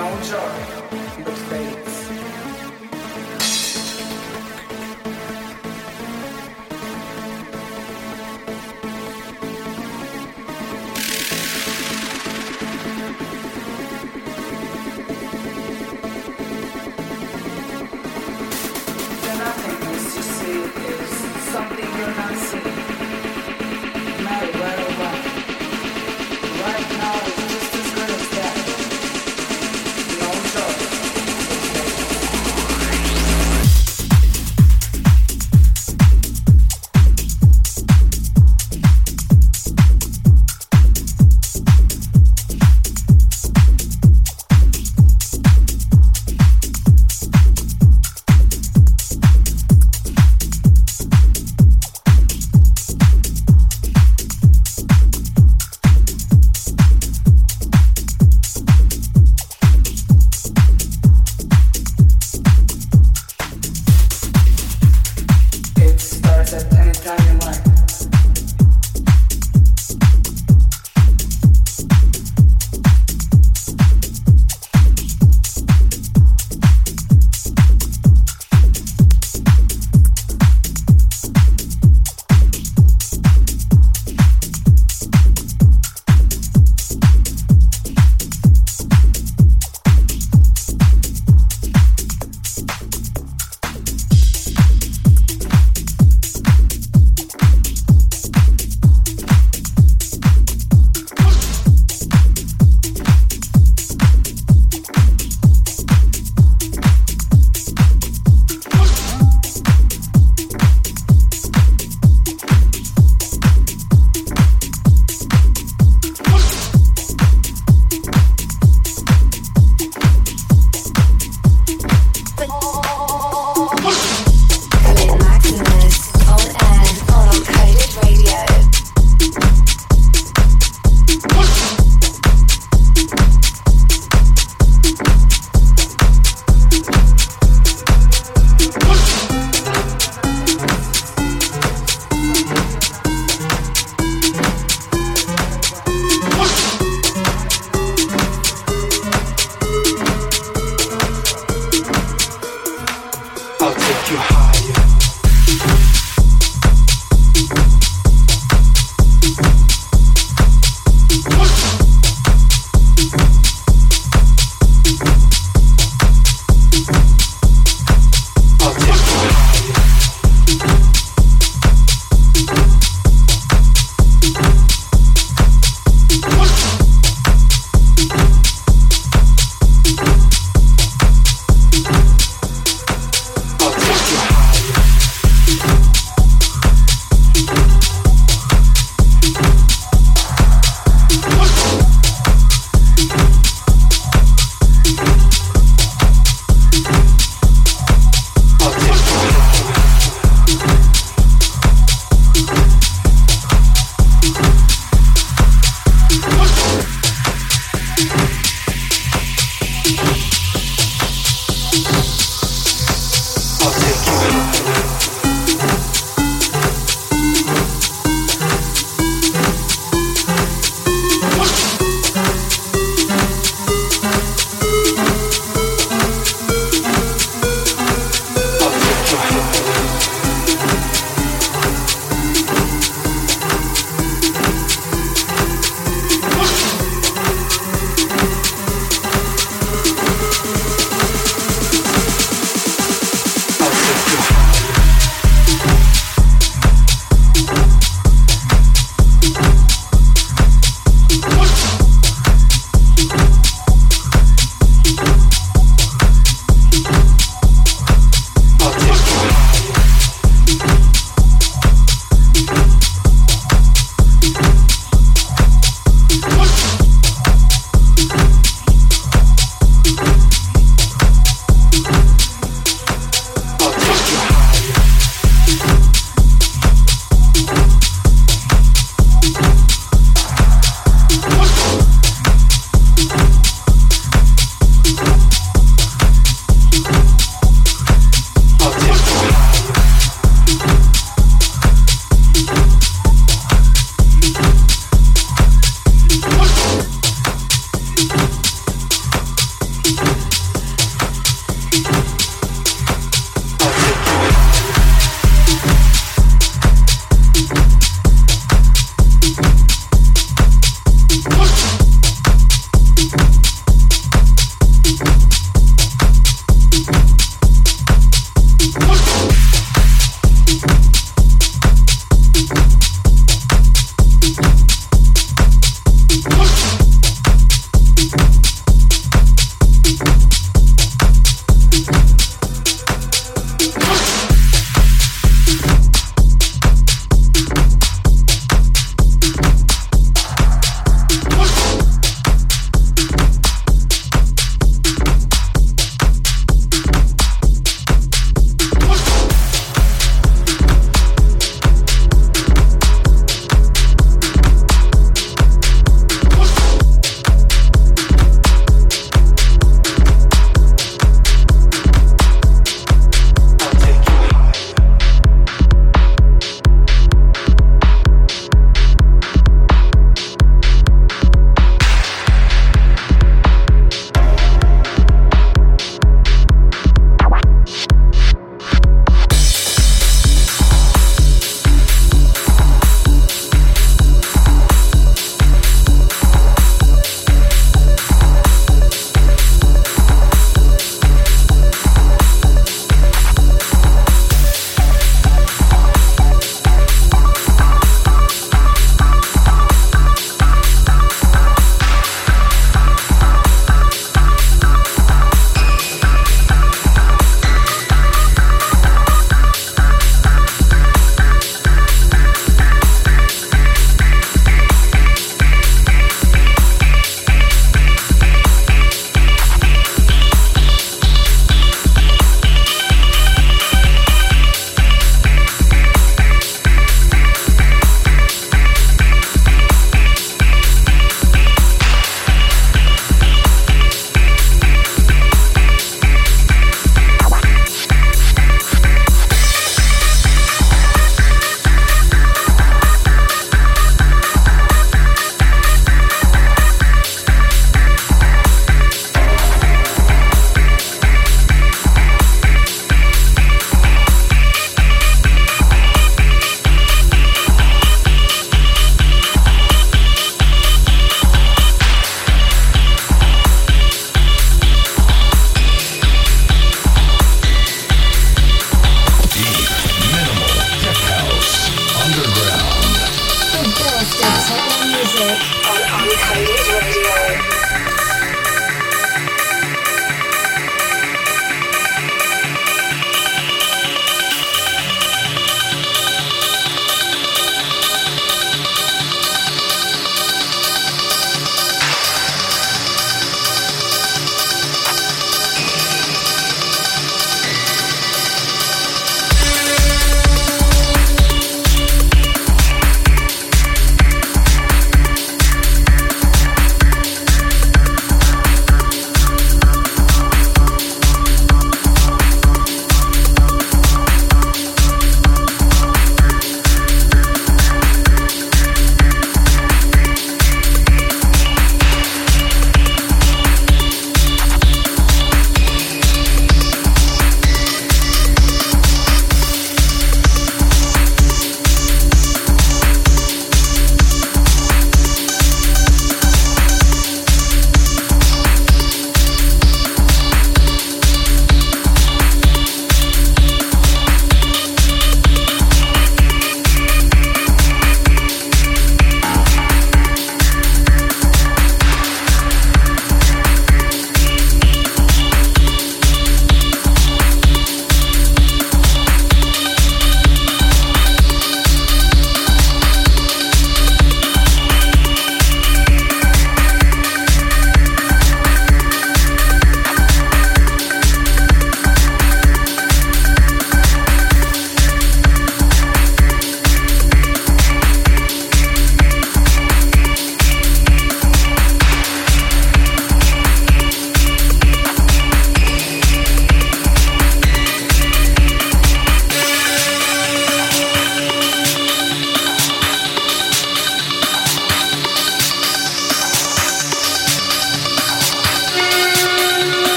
Não chore.